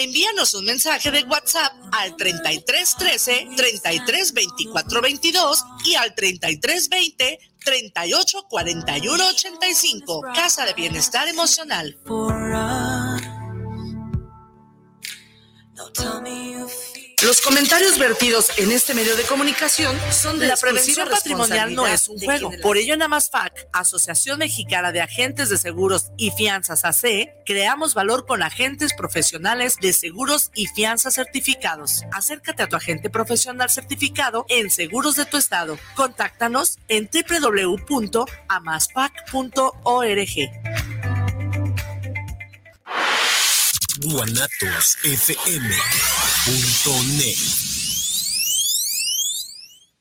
Envíanos un mensaje de WhatsApp al 33 13 33 24 22 y al 33 20 38 41 85. Casa de Bienestar Emocional. Los comentarios vertidos en este medio de comunicación son de la prevención patrimonial no es un juego. Por ello, en Amasfac, Asociación Mexicana de Agentes de Seguros y Fianzas AC, creamos valor con agentes profesionales de seguros y fianzas certificados. Acércate a tu agente profesional certificado en Seguros de tu Estado. Contáctanos en www.amasfac.org guanatosfm.net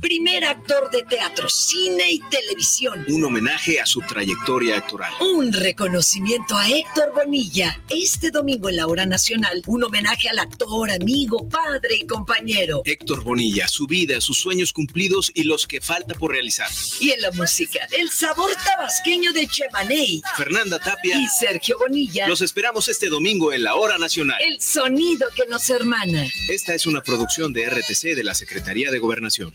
primer actor de teatro, cine y televisión. Un homenaje a su trayectoria actoral. Un reconocimiento a Héctor Bonilla. Este domingo en la hora nacional, un homenaje al actor, amigo, padre y compañero. Héctor Bonilla, su vida, sus sueños cumplidos y los que falta por realizar. Y en la música, el sabor tabasqueño de Chemaney. Fernanda Tapia y Sergio Bonilla. Los esperamos este domingo en la hora nacional. El sonido que nos hermana. Esta es una producción de RTC de la Secretaría de Gobernación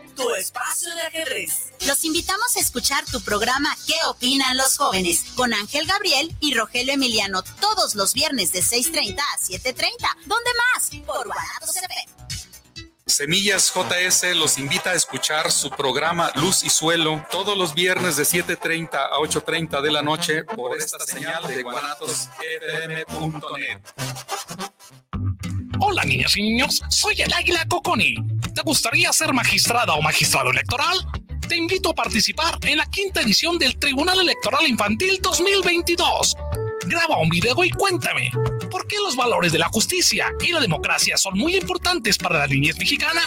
tu espacio de ajedrez. Los invitamos a escuchar tu programa ¿Qué opinan los jóvenes? con Ángel Gabriel y Rogelio Emiliano todos los viernes de 6.30 a 7.30. ¿Dónde más? Por Guanatos Semillas JS los invita a escuchar su programa Luz y Suelo todos los viernes de 7.30 a 8.30 de la noche por esta señal de guanatosfm.net. Hola niñas y niños, soy el Águila Coconi. ¿Te gustaría ser magistrada o magistrado electoral? Te invito a participar en la quinta edición del Tribunal Electoral Infantil 2022. Graba un video y cuéntame, ¿por qué los valores de la justicia y la democracia son muy importantes para la niñez mexicana?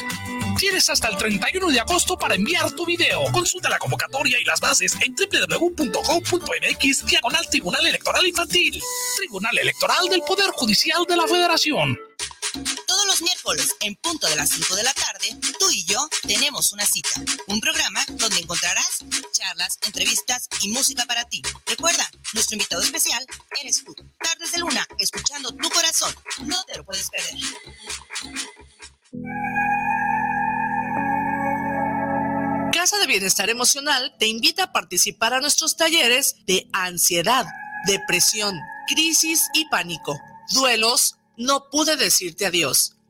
Tienes hasta el 31 de agosto para enviar tu video. Consulta la convocatoria y las bases en www.gov.mx diagonal Tribunal Electoral Infantil. Tribunal Electoral del Poder Judicial de la Federación. Los miércoles, en punto de las 5 de la tarde, tú y yo tenemos una cita. Un programa donde encontrarás charlas, entrevistas y música para ti. Recuerda, nuestro invitado especial eres tú. Tardes de Luna, escuchando tu corazón. No te lo puedes perder. Casa de Bienestar Emocional te invita a participar a nuestros talleres de ansiedad depresión, crisis y pánico. Duelos, no pude decirte adiós.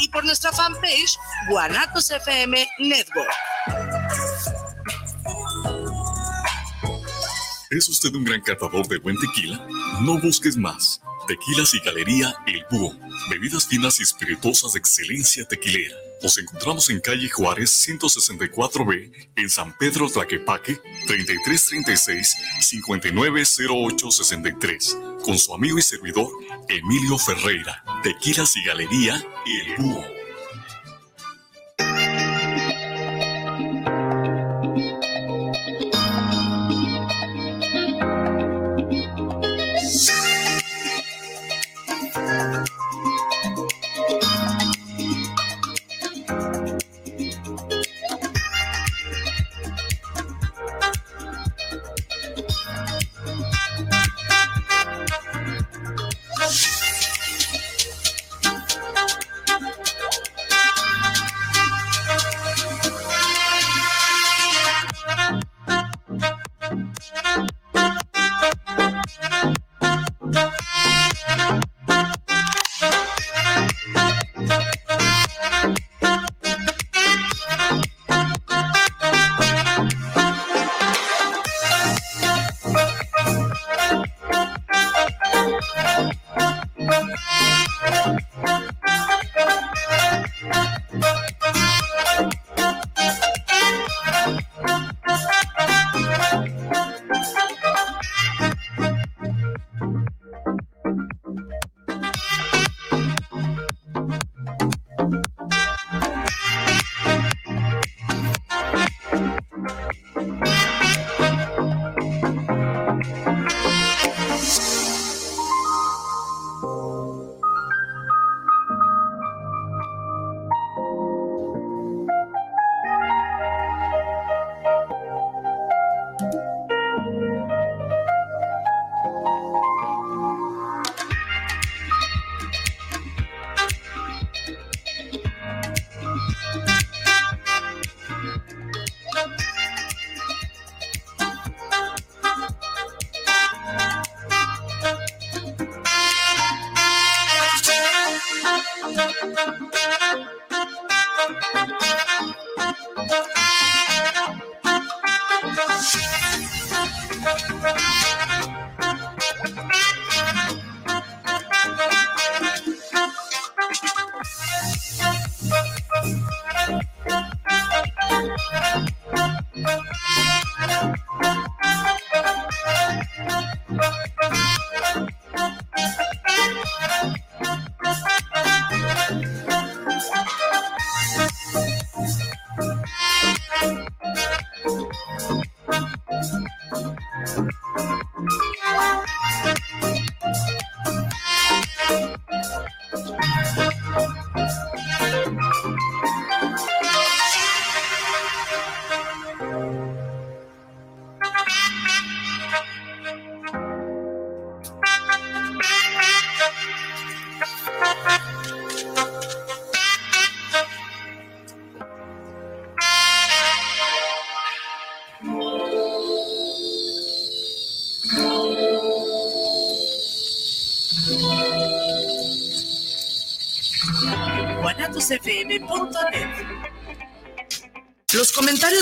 y por nuestra fanpage Guanatos FM Network. ¿Es usted un gran catador de buen tequila? No busques más. Tequilas y Galería El Búho. Bebidas finas y espirituosas de excelencia tequilera. Nos encontramos en calle Juárez 164B, en San Pedro Tlaquepaque, 3336-590863, con su amigo y servidor Emilio Ferreira. Tequilas y Galería El Búho.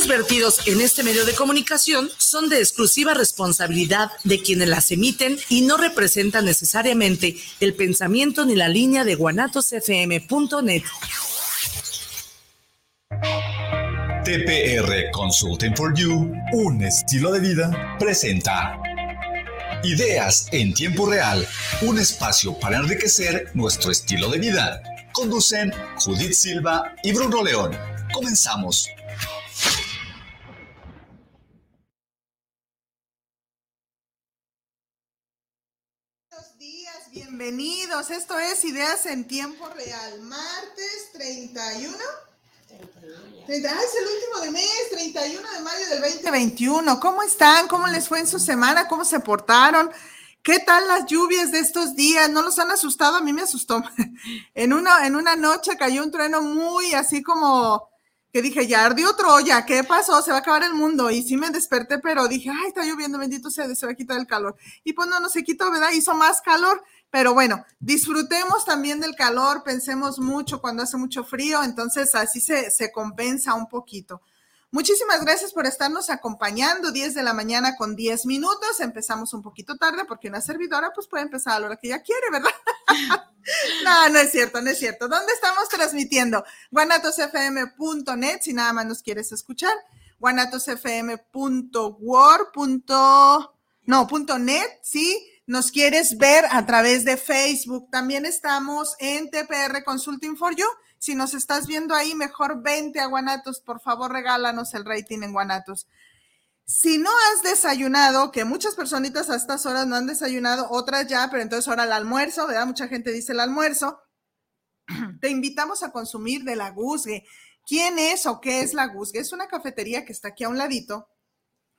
Vertidos en este medio de comunicación son de exclusiva responsabilidad de quienes las emiten y no representan necesariamente el pensamiento ni la línea de guanatosfm.net. TPR Consulting for You, un estilo de vida, presenta Ideas en tiempo real, un espacio para enriquecer nuestro estilo de vida. Conducen Judith Silva y Bruno León. Comenzamos. Bienvenidos, esto es Ideas en Tiempo Real, martes 31. 31 ah, es el último de mes, 31 de mayo del 2021. ¿Cómo están? ¿Cómo les fue en su semana? ¿Cómo se portaron? ¿Qué tal las lluvias de estos días? ¿No los han asustado? A mí me asustó. en, una, en una noche cayó un trueno muy así como dije, ya ardió Troya, ¿qué pasó? Se va a acabar el mundo. Y sí me desperté, pero dije, ay, está lloviendo, bendito sea, se va a quitar el calor. Y pues no, no se quitó, ¿verdad? Hizo más calor. Pero bueno, disfrutemos también del calor, pensemos mucho cuando hace mucho frío, entonces así se, se compensa un poquito. Muchísimas gracias por estarnos acompañando. 10 de la mañana con 10 minutos. Empezamos un poquito tarde porque una servidora pues puede empezar a la hora que ella quiere, ¿verdad? no, no es cierto, no es cierto. ¿Dónde estamos transmitiendo? guanatosfm.net si nada más nos quieres escuchar. guanatosfm.word. No, punto net, sí nos quieres ver a través de Facebook. También estamos en TPR Consulting for You. Si nos estás viendo ahí, mejor vente a Guanatos. Por favor, regálanos el rating en Guanatos. Si no has desayunado, que muchas personitas a estas horas no han desayunado, otras ya, pero entonces ahora el almuerzo, ¿verdad? Mucha gente dice el almuerzo. Te invitamos a consumir de la Guzgue. ¿Quién es o qué es la Guzgue? Es una cafetería que está aquí a un ladito,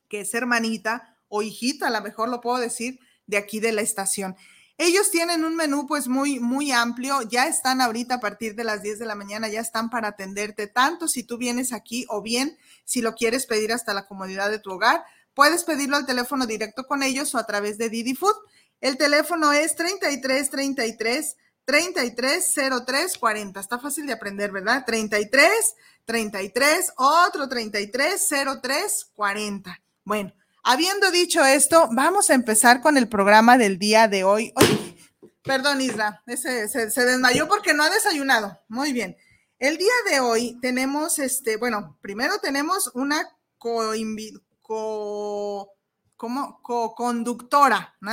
que es hermanita o hijita, a lo mejor lo puedo decir, de aquí de la estación. Ellos tienen un menú pues muy, muy amplio, ya están ahorita a partir de las 10 de la mañana, ya están para atenderte, tanto si tú vienes aquí o bien si lo quieres pedir hasta la comodidad de tu hogar, puedes pedirlo al teléfono directo con ellos o a través de Didi Food. El teléfono es 33 33 33 03 40. Está fácil de aprender, ¿verdad? 33 33 otro 33 03 40. Bueno, Habiendo dicho esto, vamos a empezar con el programa del día de hoy. perdón, Isla, se, desmayó porque no ha desayunado. Muy bien. El día de hoy tenemos, este, bueno, primero tenemos una co, co como co-conductora, ¿no?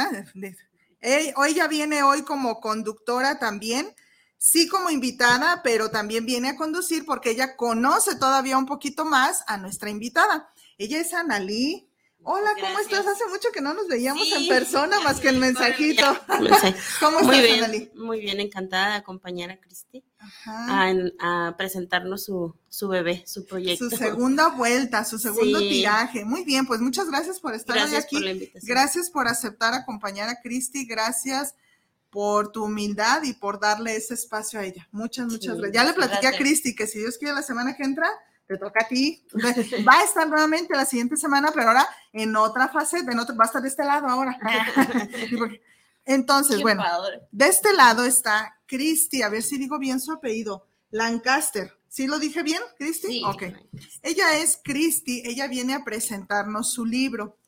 Hoy ya viene hoy como conductora también, sí como invitada, pero también viene a conducir porque ella conoce todavía un poquito más a nuestra invitada. Ella es Analí Hola, ¿cómo estás? Hace mucho que no nos veíamos en persona más que el mensajito. ¿Cómo muy estás, bien, Muy bien, encantada de acompañar a Cristi a, presentarnos su, su, bebé, su proyecto. Su segunda vuelta, su segundo tiraje. Muy bien, pues muchas gracias por estar hoy aquí. gracias por aceptar acompañar a Cristi. Gracias por tu humildad y por darle ese espacio a ella. Muchas, muchas gracias. Ya le platiqué a Cristi que si Dios quiere la semana que entra te toca a ti. Va a estar nuevamente la siguiente semana, pero ahora en otra fase, en otro, va a estar de este lado ahora. Entonces, bueno, de este lado está Cristi, a ver si digo bien su apellido, Lancaster. ¿Sí lo dije bien, Cristi? Sí. Ok. Ella es Cristi, ella viene a presentarnos su libro.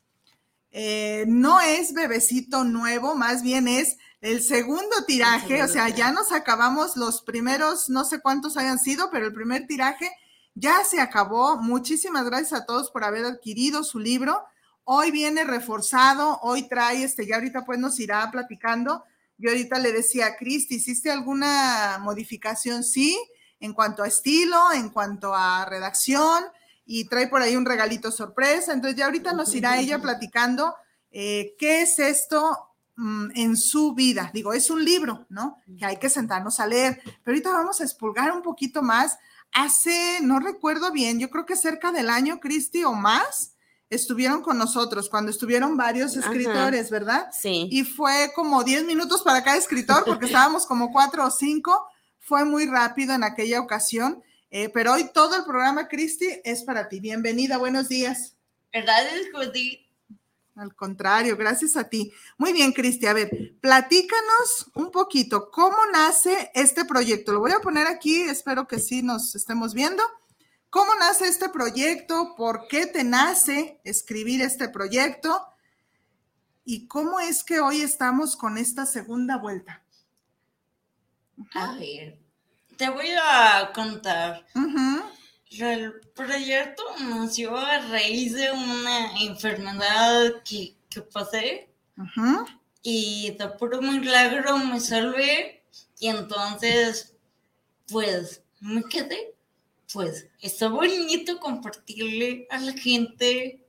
Eh, no es bebecito nuevo, más bien es el segundo tiraje, o sea, ya nos acabamos los primeros, no sé cuántos hayan sido, pero el primer tiraje ya se acabó. Muchísimas gracias a todos por haber adquirido su libro. Hoy viene reforzado, hoy trae, este, ya ahorita pues nos irá platicando. Yo ahorita le decía a Cristi, ¿hiciste alguna modificación? Sí, en cuanto a estilo, en cuanto a redacción, y trae por ahí un regalito sorpresa. Entonces ya ahorita nos irá ella platicando eh, qué es esto mm, en su vida. Digo, es un libro, ¿no? Que hay que sentarnos a leer. Pero ahorita vamos a expulgar un poquito más hace, no recuerdo bien, yo creo que cerca del año, Cristi, o más, estuvieron con nosotros, cuando estuvieron varios escritores, ¿verdad? Sí. Y fue como 10 minutos para cada escritor, porque estábamos como cuatro o cinco. Fue muy rápido en aquella ocasión, eh, pero hoy todo el programa, Cristi, es para ti. Bienvenida, buenos días. ¿Verdad, al contrario, gracias a ti. Muy bien, Cristi. A ver, platícanos un poquito cómo nace este proyecto. Lo voy a poner aquí, espero que sí nos estemos viendo. ¿Cómo nace este proyecto? ¿Por qué te nace escribir este proyecto? ¿Y cómo es que hoy estamos con esta segunda vuelta? A ver, te voy a contar. El proyecto nació a raíz de una enfermedad que, pasé. Y de puro milagro me salvé. Y entonces, pues, me quedé. Pues, está bonito compartirle a la gente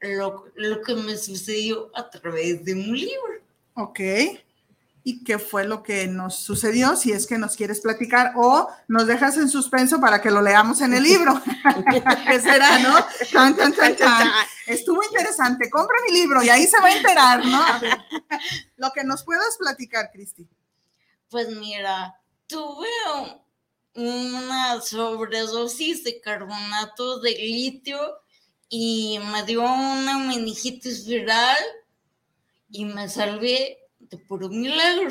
lo, lo que me sucedió a través de un libro. Ok y qué fue lo que nos sucedió, si es que nos quieres platicar o nos dejas en suspenso para que lo leamos en el libro. ¿Qué será, no? Estuvo interesante. Compra mi libro y ahí se va a enterar, ¿no? lo que nos puedas platicar, Cristi. Pues mira, tuve una sobredosis de carbonato de litio y me dio una meningitis viral y me salvé por un milagro.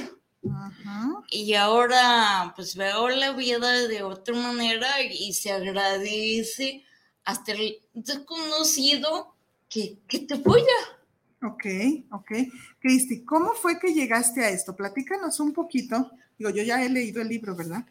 Y ahora pues veo la vida de otra manera y se agradece hasta el desconocido que, que te apoya. Ok, ok. Cristi, ¿cómo fue que llegaste a esto? Platícanos un poquito. Digo, yo ya he leído el libro, ¿verdad?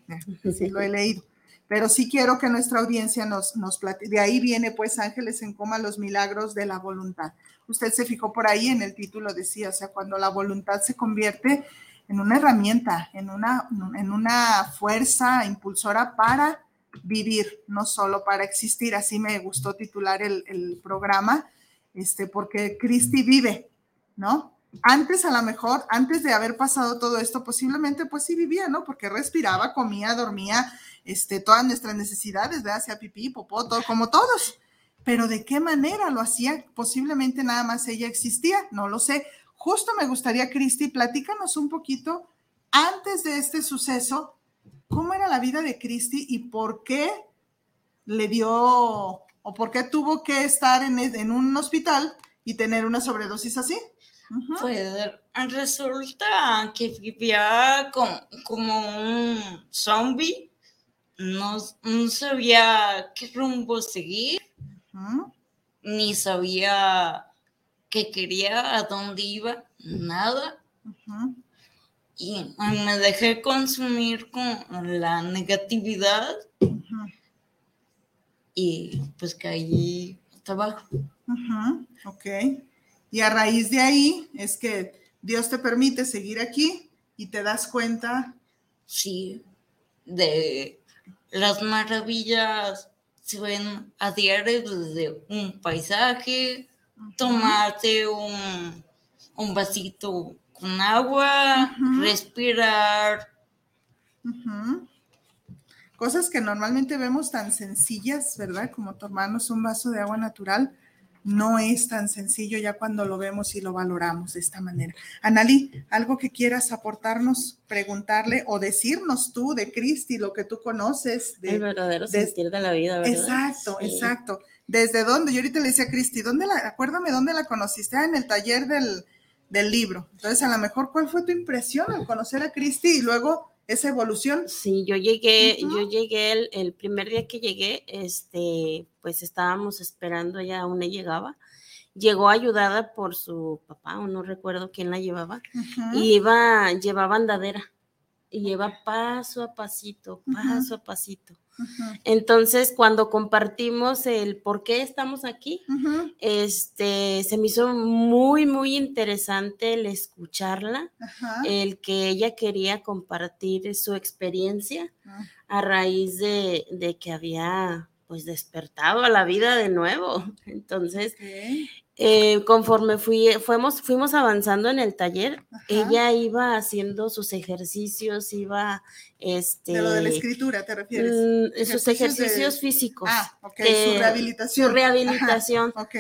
Sí, lo he leído. Pero sí quiero que nuestra audiencia nos, nos platique. De ahí viene, pues, Ángeles en Coma, los milagros de la voluntad usted se fijó por ahí en el título, decía, o sea, cuando la voluntad se convierte en una herramienta, en una, en una fuerza impulsora para vivir, no solo para existir. Así me gustó titular el, programa, este, porque Cristi vive, ¿no? Antes a lo mejor, antes de haber pasado todo esto, posiblemente pues sí vivía, ¿no? Porque respiraba, comía, dormía, este, todas nuestras necesidades, ¿verdad? Hacía pipí, popó, todo, como todos pero ¿de qué manera lo hacía? Posiblemente nada más ella existía, no lo sé. Justo me gustaría, Cristi, platícanos un poquito antes de este suceso, cómo era la vida de Cristi y por qué le dio o por qué tuvo que estar en, en un hospital y tener una sobredosis así. Pues resulta que vivía como un zombie, no sabía qué rumbo seguir ni sabía qué quería, a dónde iba, nada. Y me dejé consumir con la negatividad y pues caí hasta abajo. Ok. Y a raíz de ahí es que Dios te permite seguir aquí y te das cuenta. Sí, de las maravillas se ven a diario desde un paisaje, tomarte un, un vasito con agua, respirar. Cosas que normalmente vemos tan sencillas, ¿verdad? Como tomarnos un vaso de agua natural, no es tan sencillo ya cuando lo vemos y lo valoramos de esta manera. Analí, algo que quieras aportarnos, preguntarle o decirnos tú de Cristi, lo que tú conoces. De, El verdadero sentir de la vida, ¿verdad? Exacto, exacto. ¿Desde dónde? Yo ahorita le decía a Cristi, ¿dónde la, acuérdame dónde la conociste? Ah, en el taller del, del libro. Entonces, a lo mejor, ¿cuál fue tu impresión al conocer a Cristi y luego esa evolución. Sí, yo llegué, yo llegué el, el, primer día que llegué, este, pues estábamos esperando, ella aún no llegaba. Llegó ayudada por su papá, o no recuerdo quién la llevaba, y iba, llevaba andadera, y lleva paso a pasito, paso a pasito. Entonces, cuando compartimos el por qué estamos aquí, este, se me hizo muy, muy interesante el escucharla, el que ella quería compartir su experiencia ah. a raíz de, de, que había pues despertado a la vida de nuevo. Entonces, eh, conforme fui, fuimos, fuimos avanzando en el taller, ella iba haciendo sus ejercicios, iba, este... De lo de la escritura, ¿te refieres? Mm, sus ejercicios físicos. Ah, ok, su rehabilitación. Su rehabilitación. ok.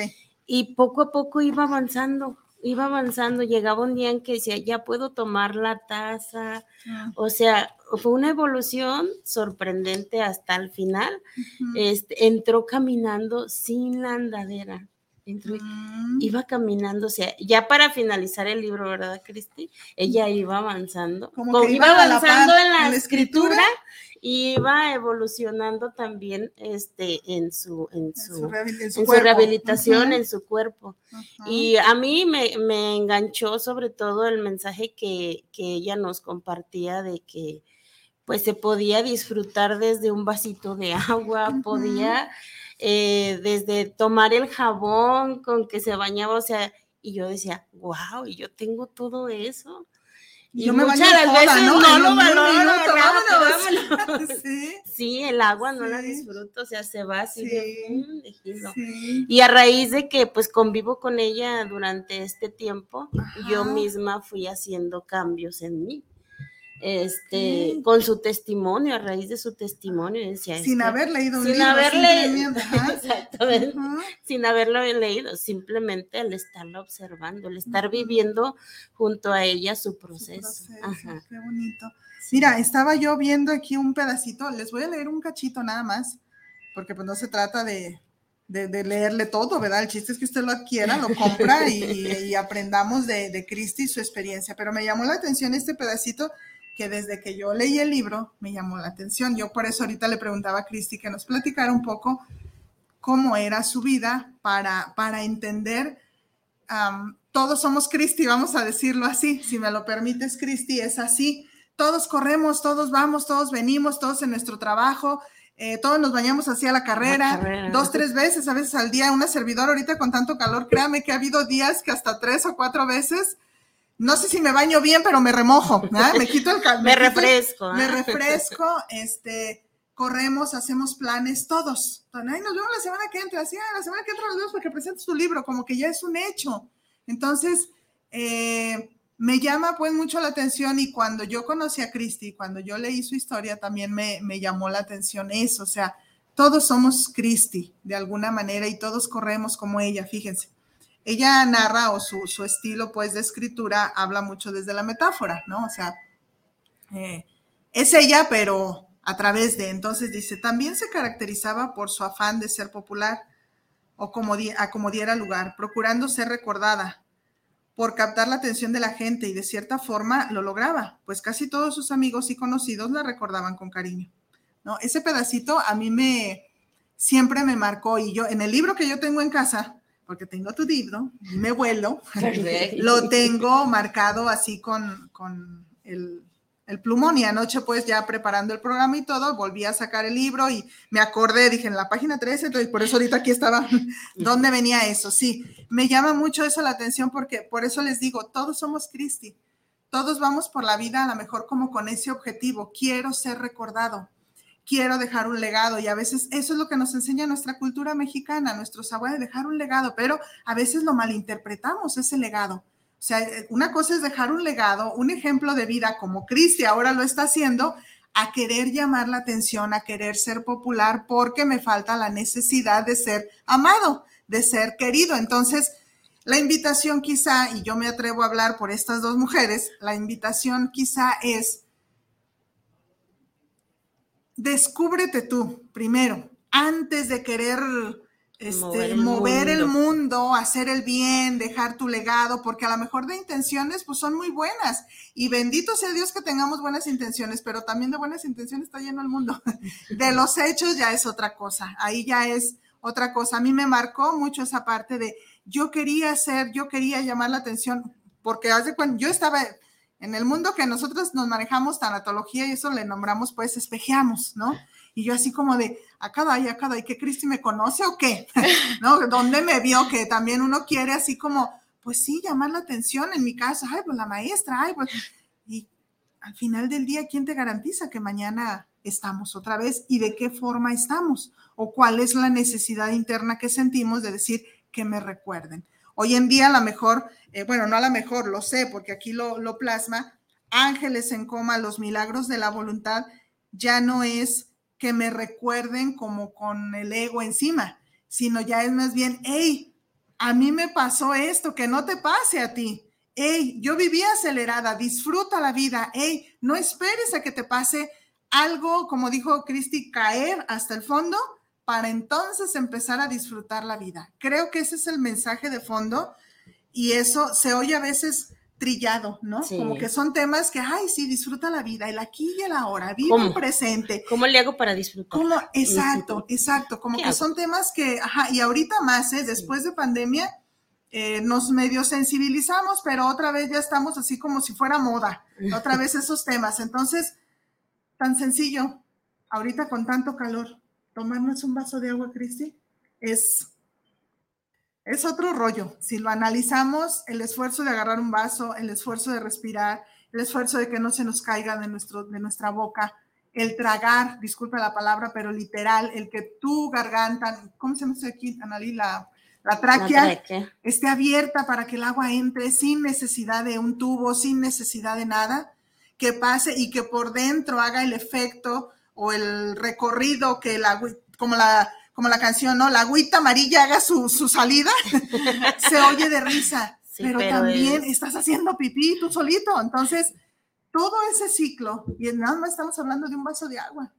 Y poco a poco iba avanzando, iba avanzando, llegaba un día en que decía, ya puedo tomar la taza, ah. o sea, fue una evolución sorprendente hasta el final, este, entró caminando sin la andadera. Entró mm. iba caminando, o sea, ya para finalizar el libro, ¿verdad, Cristi? Ella iba avanzando, como, iba, avanzando en la, escritura, y iba evolucionando también este, en su, en su, rehabilitación, en su cuerpo. Y a mí me, me, enganchó sobre todo el mensaje que, que ella nos compartía de que pues se podía disfrutar desde un vasito de agua, podía eh, desde tomar el jabón con que se bañaba, o sea, y yo decía, wow, y yo tengo todo eso. Y yo muchas veces ¿no? lo valoro, ¿Sí? ¿Sí? el agua no la disfruto, o sea, se va así de, Y a raíz de que pues convivo con ella durante este tiempo, yo misma fui haciendo cambios en mí este, con su testimonio, a raíz de su testimonio, decía, sin haber leído un sin libro, haber leído, sin haberlo leído, simplemente el estarlo observando, el estar viviendo junto a ella su proceso. Qué bonito. Mira, estaba yo viendo aquí un pedacito, les voy a leer un cachito nada más, porque pues no se trata de, de, leerle todo, ¿verdad? El chiste es que usted lo adquiera, lo compra y, aprendamos de, de Cristi y su experiencia. Pero me llamó la atención este pedacito que desde que yo leí el libro me llamó la atención. Yo por eso ahorita le preguntaba a Cristi que nos platicara un poco cómo era su vida para, para entender. todos somos Cristi, vamos a decirlo así. Si me lo permites, Cristi, es así. Todos corremos, todos vamos, todos venimos, todos en nuestro trabajo. Eh, todos nos bañamos así a la carrera, dos, tres veces, a veces al día, una servidora ahorita con tanto calor, créame que ha habido días que hasta tres o cuatro veces no sé si me baño bien, pero me remojo, me quito el calor. me, refresco. me refresco, este, corremos, hacemos planes, todos. Ay, nos vemos la semana que entra, sí, la semana que entra nos vemos porque presentes tu libro, como que ya es un hecho. Entonces, eh, me llama pues mucho la atención y cuando yo conocí a Cristi, cuando yo leí su historia, también me, me llamó la atención eso, o sea, todos somos Cristi de alguna manera y todos corremos como ella, fíjense ella narra o su, estilo pues de escritura habla mucho desde la metáfora, ¿no? O sea, eh, es ella, pero a través de, entonces dice, también se caracterizaba por su afán de ser popular o como, como diera lugar, procurando ser recordada, por captar la atención de la gente y de cierta forma lo lograba, pues casi todos sus amigos y conocidos la recordaban con cariño. ¿no? Ese pedacito a mí me siempre me marcó y yo en el libro que yo tengo en casa, porque tengo tu libro, me vuelo, lo tengo marcado así con, el, plumón y anoche pues ya preparando el programa y todo, volví a sacar el libro y me acordé, dije en la página 13, y por eso ahorita aquí estaba, ¿dónde venía eso? Sí, me llama mucho eso la atención porque por eso les digo, todos somos Cristi, todos vamos por la vida a lo mejor como con ese objetivo, quiero ser recordado quiero dejar un legado y a veces eso es lo que nos enseña nuestra cultura mexicana, nuestros abuelos, dejar un legado, pero a veces lo malinterpretamos ese legado. O sea, una cosa es dejar un legado, un ejemplo de vida como Cristi ahora lo está haciendo, a querer llamar la atención, a querer ser popular porque me falta la necesidad de ser amado, de ser querido. Entonces, la invitación quizá, y yo me atrevo a hablar por estas dos mujeres, la invitación quizá es descúbrete tú primero, antes de querer este, mover, el, mundo. hacer el bien, dejar tu legado, porque a lo mejor de intenciones pues son muy buenas. Y bendito sea Dios que tengamos buenas intenciones, pero también de buenas intenciones está lleno el mundo. De los hechos ya es otra cosa, ahí ya es otra cosa. A mí me marcó mucho esa parte de yo quería hacer, yo quería llamar la atención, porque hace cuando yo estaba en el mundo que nosotros nos manejamos tanatología y eso le nombramos pues espejeamos, ¿no? Y yo así como de, acá y acá y ¿qué Cristi me conoce o qué? ¿No? ¿Dónde me vio? Que también uno quiere así como, pues sí, llamar la atención en mi casa, ay, pues la maestra, ay, pues... Y al final del día, ¿quién te garantiza que mañana estamos otra vez y de qué forma estamos? ¿O cuál es la necesidad interna que sentimos de decir que me recuerden? Hoy en día a lo mejor, eh, bueno, no a lo mejor, lo sé, porque aquí lo, lo plasma, ángeles en coma, los milagros de la voluntad, ya no es que me recuerden como con el ego encima, sino ya es más bien, hey, a mí me pasó esto, que no te pase a ti. Hey, yo vivía acelerada, disfruta la vida. Hey, no esperes a que te pase algo, como dijo Cristi, caer hasta el fondo para entonces empezar a disfrutar la vida. Creo que ese es el mensaje de fondo y eso se oye a veces trillado, ¿no? Como que son temas que, ay, sí, disfruta la vida, el aquí y el ahora, vive el presente. ¿Cómo le hago para disfrutar? ¿Cómo? Exacto, exacto, como que son temas que, ajá, y ahorita más, ¿eh? Después de pandemia, eh, nos medio sensibilizamos, pero otra vez ya estamos así como si fuera moda, otra vez esos temas. Entonces, tan sencillo, ahorita con tanto calor, tomarnos un vaso de agua, Cristi, es es otro rollo. Si lo analizamos, el esfuerzo de agarrar un vaso, el esfuerzo de respirar, el esfuerzo de que no se nos caiga de, nuestro, de nuestra boca, el tragar, disculpa la palabra, pero literal, el que tu garganta, ¿cómo se llama aquí, Analí? La, la tráquea, esté abierta para que el agua entre sin necesidad de un tubo, sin necesidad de nada, que pase y que por dentro haga el efecto o el recorrido que agua, como la, como la canción, ¿no? La agüita amarilla haga su, salida, se oye de risa, pero, también estás haciendo pipí tú solito. Entonces, todo ese ciclo, y nada más estamos hablando de un vaso de agua.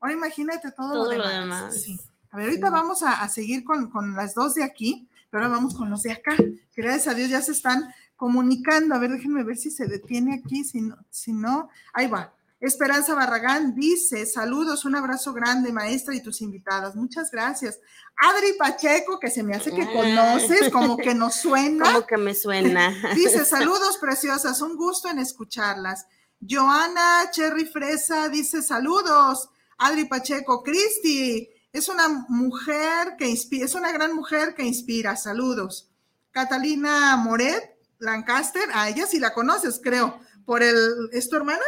ahora imagínate todo, lo demás. A ver, ahorita vamos a, seguir con, con, las dos de aquí, pero ahora vamos con los de acá. Gracias a Dios ya se están comunicando. A ver, déjenme ver si se detiene aquí, si no, si no ahí va. Esperanza Barragán dice, saludos, un abrazo grande, maestra y tus invitadas. Muchas gracias. Adri Pacheco, que se me hace que conoces, como que nos suena. Como que me suena. Dice, saludos preciosas, un gusto en escucharlas. Joana Cherry Fresa dice, saludos. Adri Pacheco, Cristi, es una mujer que inspira, es una gran mujer que inspira, saludos. Catalina Moret, Lancaster, a ella sí la conoces, creo, por el, ¿es tu hermana?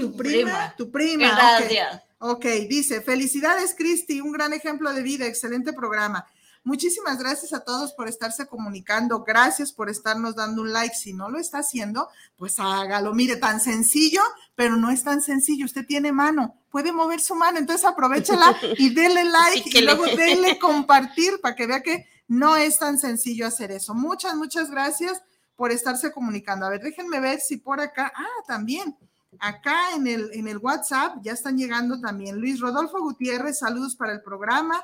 Tu prima, tu prima. Gracias. ok, dice, felicidades Cristi, un gran ejemplo de vida, excelente programa. Muchísimas gracias a todos por estarse comunicando. Gracias por estarnos dando un like. Si no lo está haciendo, pues hágalo. Mire, tan sencillo, pero no es tan sencillo. Usted tiene mano, puede mover su mano, entonces aprovechela y denle like y luego denle compartir para que vea que no es tan sencillo hacer eso. Muchas, muchas gracias por estarse comunicando. A ver, déjenme ver si por acá, ah, también Acá en el, en el WhatsApp ya están llegando también Luis Rodolfo Gutiérrez, saludos para el programa.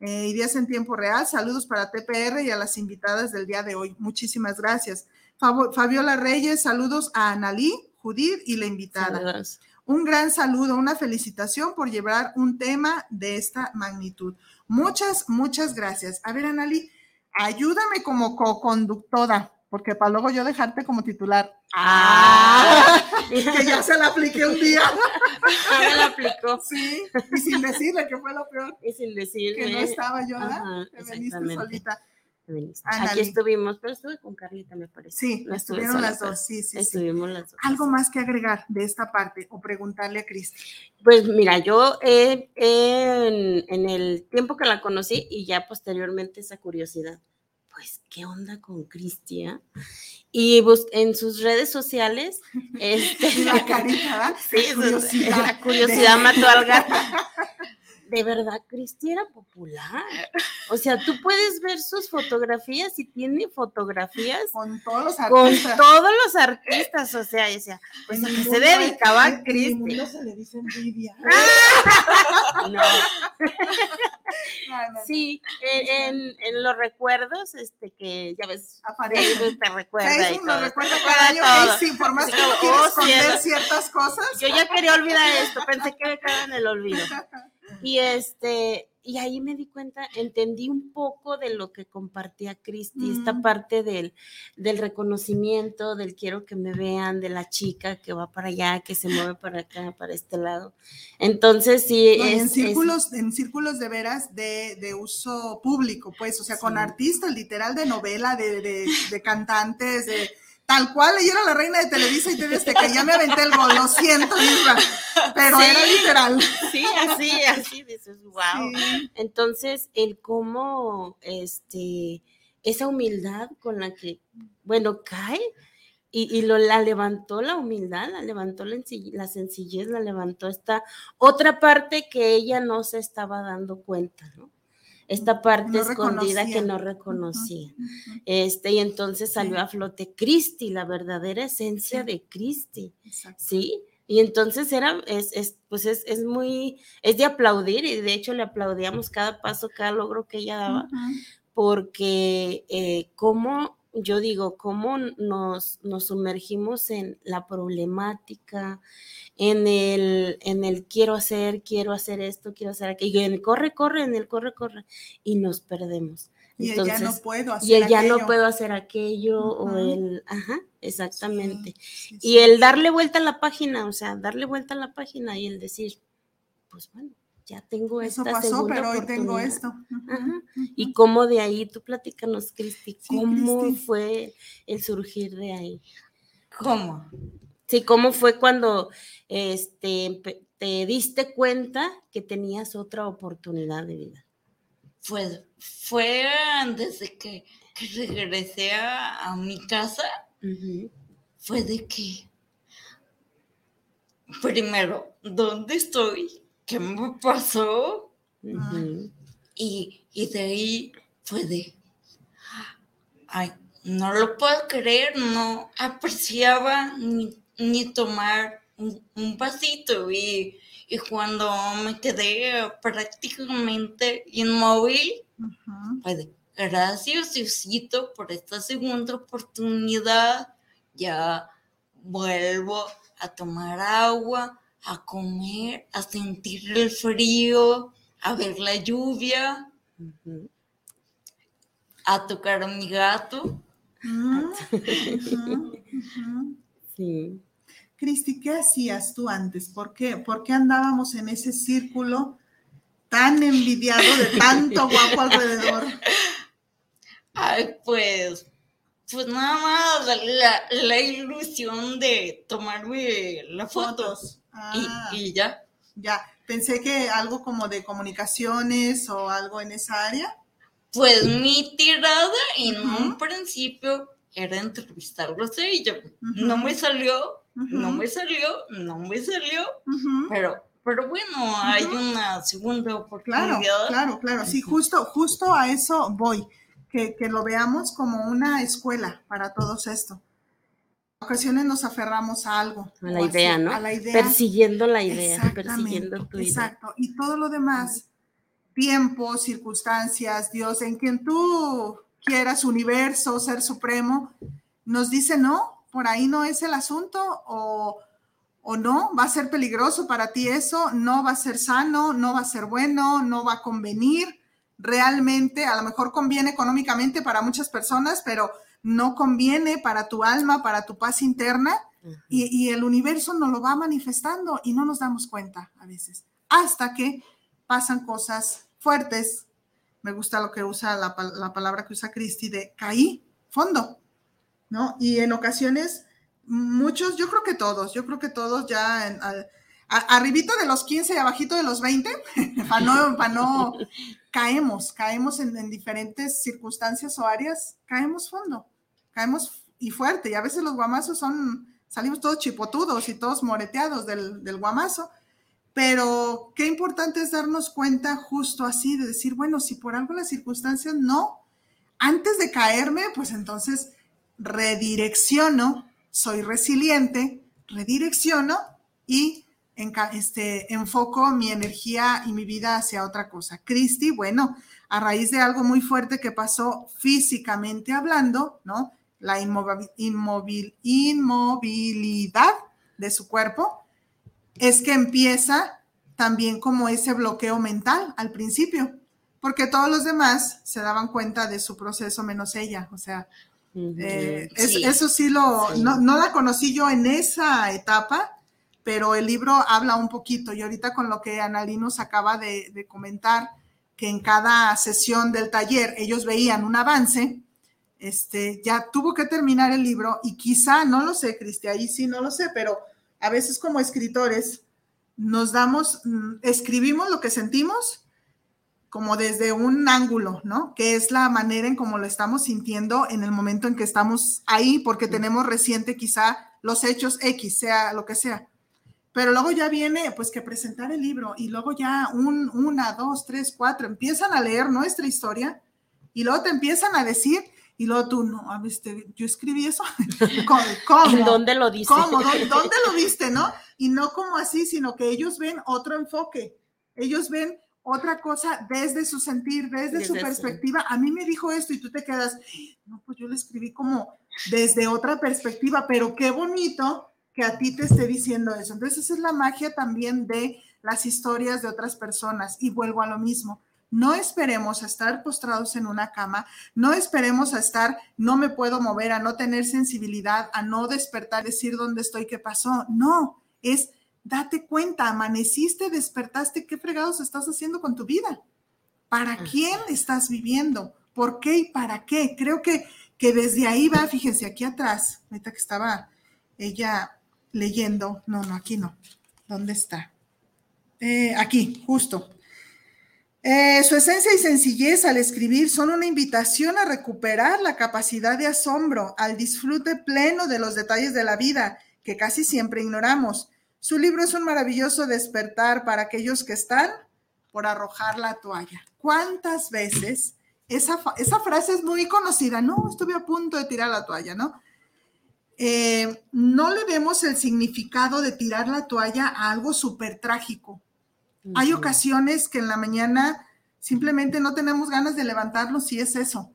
Eh, Ideas en tiempo real, saludos para TPR y a las invitadas del día de hoy. Muchísimas gracias. Fabiola Reyes, saludos a Analí, Judith y la invitada. Un gran saludo, una felicitación por llevar un tema de esta magnitud. Muchas, muchas gracias. A ver, Analí, ayúdame como co-conductora porque para luego yo dejarte como titular. ¡Ah! que ya se la apliqué un día. Ya la aplicó. Sí, y sin decirle que fue lo peor. Y sin decirle. Que no estaba yo, ¿verdad? Te veniste solita. Aquí estuvimos, pero estuve con Carlita, me parece. Sí, estuvieron las dos, sí, sí. Estuvimos las dos. ¿Algo más que agregar de esta parte o preguntarle a Cristi? Pues mira, yo en, en el tiempo que la conocí y ya posteriormente esa curiosidad pues, ¿qué onda con Cristian? Y en sus redes sociales, este, la carita, sí, curiosidad. la curiosidad mató al gato. De verdad, Cristi era popular. O sea, tú puedes ver sus fotografías y tiene fotografías con todos los artistas. Con todos los artistas, o sea, decía, pues a qué se dedicaba a Cristi. se le dice envidia. no. Sí, en, en, los recuerdos, este, que ya ves, Facebook te recuerda. y todo. recuerda cada año que por más que quieres esconder ciertas cosas. Yo ya quería olvidar esto, pensé que me quedaba en el olvido. Y este, y ahí me di cuenta, entendí un poco de lo que compartía Cristi, esta mm. parte del, del reconocimiento, del quiero que me vean, de la chica que va para allá, que se mueve para acá, para este lado. Entonces, sí. en, círculos, en círculos de veras de, de, uso público, pues, o sea, con artistas, literal, de novela, de, de, de cantantes, de tal cual, ella era la reina de Televisa y te desde que ya me aventé el gol, lo siento, pero era literal. Sí, así, así, dices, wow. Entonces, el cómo, este, esa humildad con la que, bueno, cae y, y lo, la levantó la humildad, la levantó la, la sencillez, la levantó esta otra parte que ella no se estaba dando cuenta, ¿no? Esta parte escondida que no reconocía. Este, y entonces salió a flote Cristi, la verdadera esencia de Cristi, ¿sí? Y entonces era, es, es pues es, es, muy, es de aplaudir y de hecho le aplaudíamos cada paso, cada logro que ella daba, porque eh, como, yo digo, cómo nos, nos sumergimos en la problemática, en el, en el quiero hacer, quiero hacer esto, quiero hacer aquello, en el corre, corre, en el corre, corre, y nos perdemos. Y Entonces, ya no puedo hacer Y el ya no puedo hacer aquello, o el, ajá, exactamente. y el darle vuelta a la página, o sea, darle vuelta a la página y el decir, pues bueno, ya tengo Eso esta pasó, segunda pero hoy tengo esto. Ajá. Y cómo de ahí, tú platícanos, Cristi, ¿cómo fue el surgir de ahí? ¿Cómo? Sí, ¿cómo fue cuando este, te diste cuenta que tenías otra oportunidad de vida? Pues fue desde que, que regresé a, a, mi casa, fue de que, primero, ¿dónde estoy? ¿Qué me pasó? y, y de ahí fue de, ay, no lo puedo creer, no apreciaba ni, ni tomar un, un vasito y, y, cuando me quedé prácticamente inmóvil, pues, gracias Diosito por esta segunda oportunidad, ya vuelvo a tomar agua, a comer, a sentir el frío, a ver la lluvia, a tocar a mi gato. Sí. Cristi, ¿qué hacías tú antes? ¿Por qué, ¿Por qué andábamos en ese círculo tan envidiado de tanto guapo alrededor? Ay, pues, pues nada más la, la ilusión de tomarme las fotos. Ah, y, y ya. Ya, pensé que algo como de comunicaciones o algo en esa área. Pues mi tirada en un principio era entrevistarlos a ella. No me salió, no me salió, no me salió, pero, pero bueno, hay una segunda oportunidad. Claro, claro, claro. Sí, justo, justo a eso voy. Que, que lo veamos como una escuela para todos esto. Ocasiones nos aferramos a algo. A la idea, así, ¿no? A la idea. Persiguiendo la idea, persiguiendo tu idea. Exacto. Y todo lo demás, tiempo, circunstancias, Dios, en quien tú quieras, universo, ser supremo, nos dice no, por ahí no es el asunto o, o no, va a ser peligroso para ti eso, no va a ser sano, no va a ser bueno, no va a convenir realmente, a lo mejor conviene económicamente para muchas personas, pero no conviene para tu alma, para tu paz interna, uh -huh. y, y, el universo nos lo va manifestando y no nos damos cuenta a veces, hasta que pasan cosas fuertes. Me gusta lo que usa la, la palabra que usa Cristi de caí, fondo, ¿no? Y en ocasiones, muchos, yo creo que todos, yo creo que todos ya en, a, a, arribita de los 15 y abajito de los 20, para no, pa no caemos, caemos en, en, diferentes circunstancias o áreas, caemos fondo, caemos y fuerte, y a veces los guamazos son, salimos todos chipotudos y todos moreteados del, del guamazo, pero qué importante es darnos cuenta justo así, de decir, bueno, si por algo las circunstancias no, antes de caerme, pues entonces redirecciono, soy resiliente, redirecciono y en, este, enfoco mi energía y mi vida hacia otra cosa. Cristi, bueno, a raíz de algo muy fuerte que pasó físicamente hablando, ¿no? La inmovi inmovil inmovilidad de su cuerpo, es que empieza también como ese bloqueo mental al principio, porque todos los demás se daban cuenta de su proceso menos ella, o sea, uh -huh. eh, es, sí. eso sí lo, sí. No, no, la conocí yo en esa etapa, pero el libro habla un poquito y ahorita con lo que Analí nos acaba de, de comentar, que en cada sesión del taller ellos veían un avance, este, ya tuvo que terminar el libro y quizá, no lo sé, Cristi, ahí sí no lo sé, pero a veces como escritores nos damos, mm, escribimos lo que sentimos como desde un ángulo, ¿no? Que es la manera en cómo lo estamos sintiendo en el momento en que estamos ahí, porque tenemos reciente quizá los hechos X, sea lo que sea. Pero luego ya viene, pues, que presentar el libro y luego ya un, una, dos, tres, cuatro, empiezan a leer nuestra historia y luego te empiezan a decir y luego tú, no, ¿viste? yo escribí eso. ¿Cómo? ¿En dónde lo dice? ¿Cómo? ¿Dónde, ¿Dónde, lo viste, no? y no como así, sino que ellos ven otro enfoque, ellos ven otra cosa desde su sentir, desde, su perspectiva. A mí me dijo esto y tú te quedas, no, pues yo le escribí como desde otra perspectiva, pero qué bonito que a ti te esté diciendo eso. Entonces esa es la magia también de las historias de otras personas y vuelvo a lo mismo. No esperemos a estar postrados en una cama, no esperemos a estar, no me puedo mover, a no tener sensibilidad, a no despertar, decir dónde estoy, qué pasó. No, es date cuenta, amaneciste, despertaste, ¿qué fregados estás haciendo con tu vida? ¿Para quién estás viviendo? ¿Por qué y para qué? Creo que, que desde ahí va, fíjense, aquí atrás, ahorita que estaba ella leyendo, no, no, aquí no, ¿dónde está? Eh, aquí, justo. Eh, su esencia y sencillez al escribir son una invitación a recuperar la capacidad de asombro, al disfrute pleno de los detalles de la vida que casi siempre ignoramos. Su libro es un maravilloso despertar para aquellos que están por arrojar la toalla. ¿Cuántas veces esa, frase es muy conocida? No, estuve a punto de tirar la toalla, ¿no? Eh, no le vemos el significado de tirar la toalla a algo súper trágico. Hay ocasiones que en la mañana simplemente no tenemos ganas de levantarnos y es eso.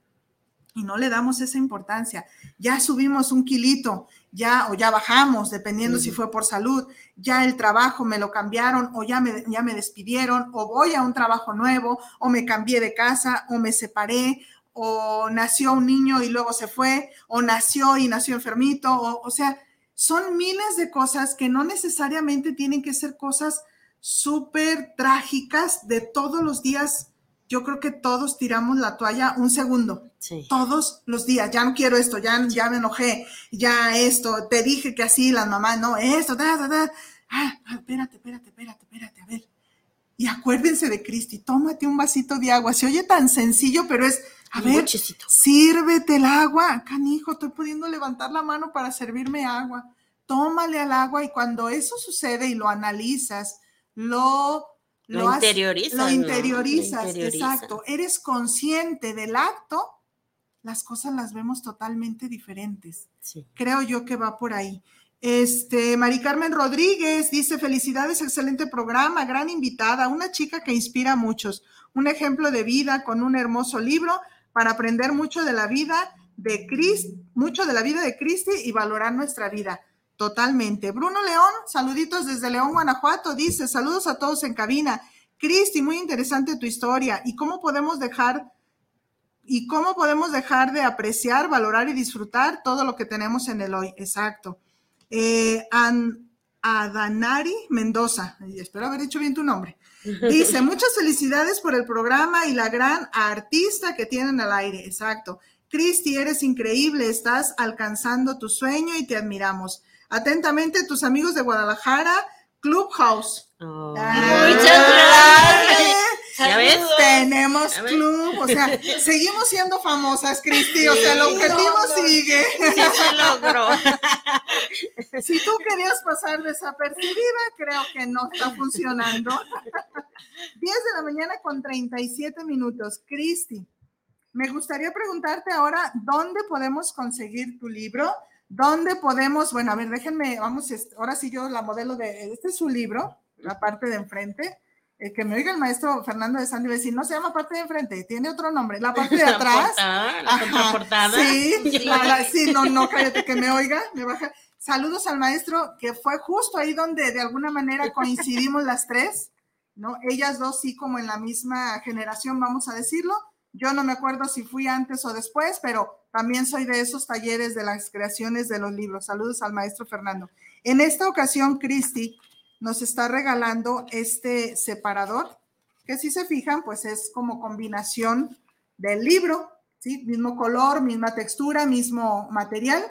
Y no le damos esa importancia. Ya subimos un kilito, ya o ya bajamos, dependiendo si fue por salud, ya el trabajo me lo cambiaron o ya me, ya me despidieron o voy a un trabajo nuevo o me cambié de casa o me separé o nació un niño y luego se fue o nació y nació enfermito o, o sea, son miles de cosas que no necesariamente tienen que ser cosas súper trágicas de todos los días. Yo creo que todos tiramos la toalla un segundo. Todos los días. Ya no quiero esto, ya, ya me enojé, ya esto, te dije que así las mamás, no, esto, da, da, da. Ah, ah, espérate, espérate, espérate, espérate, a ver. Y acuérdense de Cristi, tómate un vasito de agua. Se oye tan sencillo, pero es, a ver, sírvete el agua. Canijo, estoy pudiendo levantar la mano para servirme agua. Tómale al agua y cuando eso sucede y lo analizas, lo, lo, interiorizas. Lo interiorizas, exacto. Eres consciente del acto, las cosas las vemos totalmente diferentes. Creo yo que va por ahí. Este, Mari Carmen Rodríguez dice, felicidades, excelente programa, gran invitada, una chica que inspira a muchos, un ejemplo de vida con un hermoso libro para aprender mucho de la vida de Cristi, mucho de la vida de Cristi y valorar nuestra vida. Totalmente. Bruno León, saluditos desde León, Guanajuato, dice, saludos a todos en cabina. Cristi, muy interesante tu historia. ¿Y cómo podemos dejar y cómo podemos dejar de apreciar, valorar y disfrutar todo lo que tenemos en el hoy? Exacto. Eh, Adanari Mendoza, espero haber dicho bien tu nombre. Dice, muchas felicidades por el programa y la gran artista que tienen al aire. Exacto. Cristi, eres increíble, estás alcanzando tu sueño y te admiramos. Atentamente, tus amigos de Guadalajara, Clubhouse. Oh. Muchas gracias. ¿Ya ves? Tenemos club, o sea, seguimos siendo famosas, Cristi, o sea, el objetivo sigue. Sí se logró. Si tú querías pasar desapercibida, creo que no está funcionando. 10 de la mañana con 37 minutos. Cristi, me gustaría preguntarte ahora, ¿dónde podemos conseguir tu libro? ¿Dónde podemos? Bueno, a ver, déjenme, vamos, ahora sí yo la modelo de, este es su libro, la parte de enfrente. El que me oiga el maestro Fernando de Sandy decir, no se llama parte de enfrente, tiene otro nombre, la parte de atrás. la portada. Sí, sí, no, no, cállate, que me oiga, me baja. Saludos al maestro, que fue justo ahí donde de alguna manera coincidimos las tres, ¿no? Ellas dos sí como en la misma generación, vamos a decirlo, yo no me acuerdo si fui antes o después, pero también soy de esos talleres de las creaciones de los libros. Saludos al maestro Fernando. En esta ocasión, Cristi nos está regalando este separador, que si se fijan, pues es como combinación del libro, ¿sí? Mismo color, misma textura, mismo material,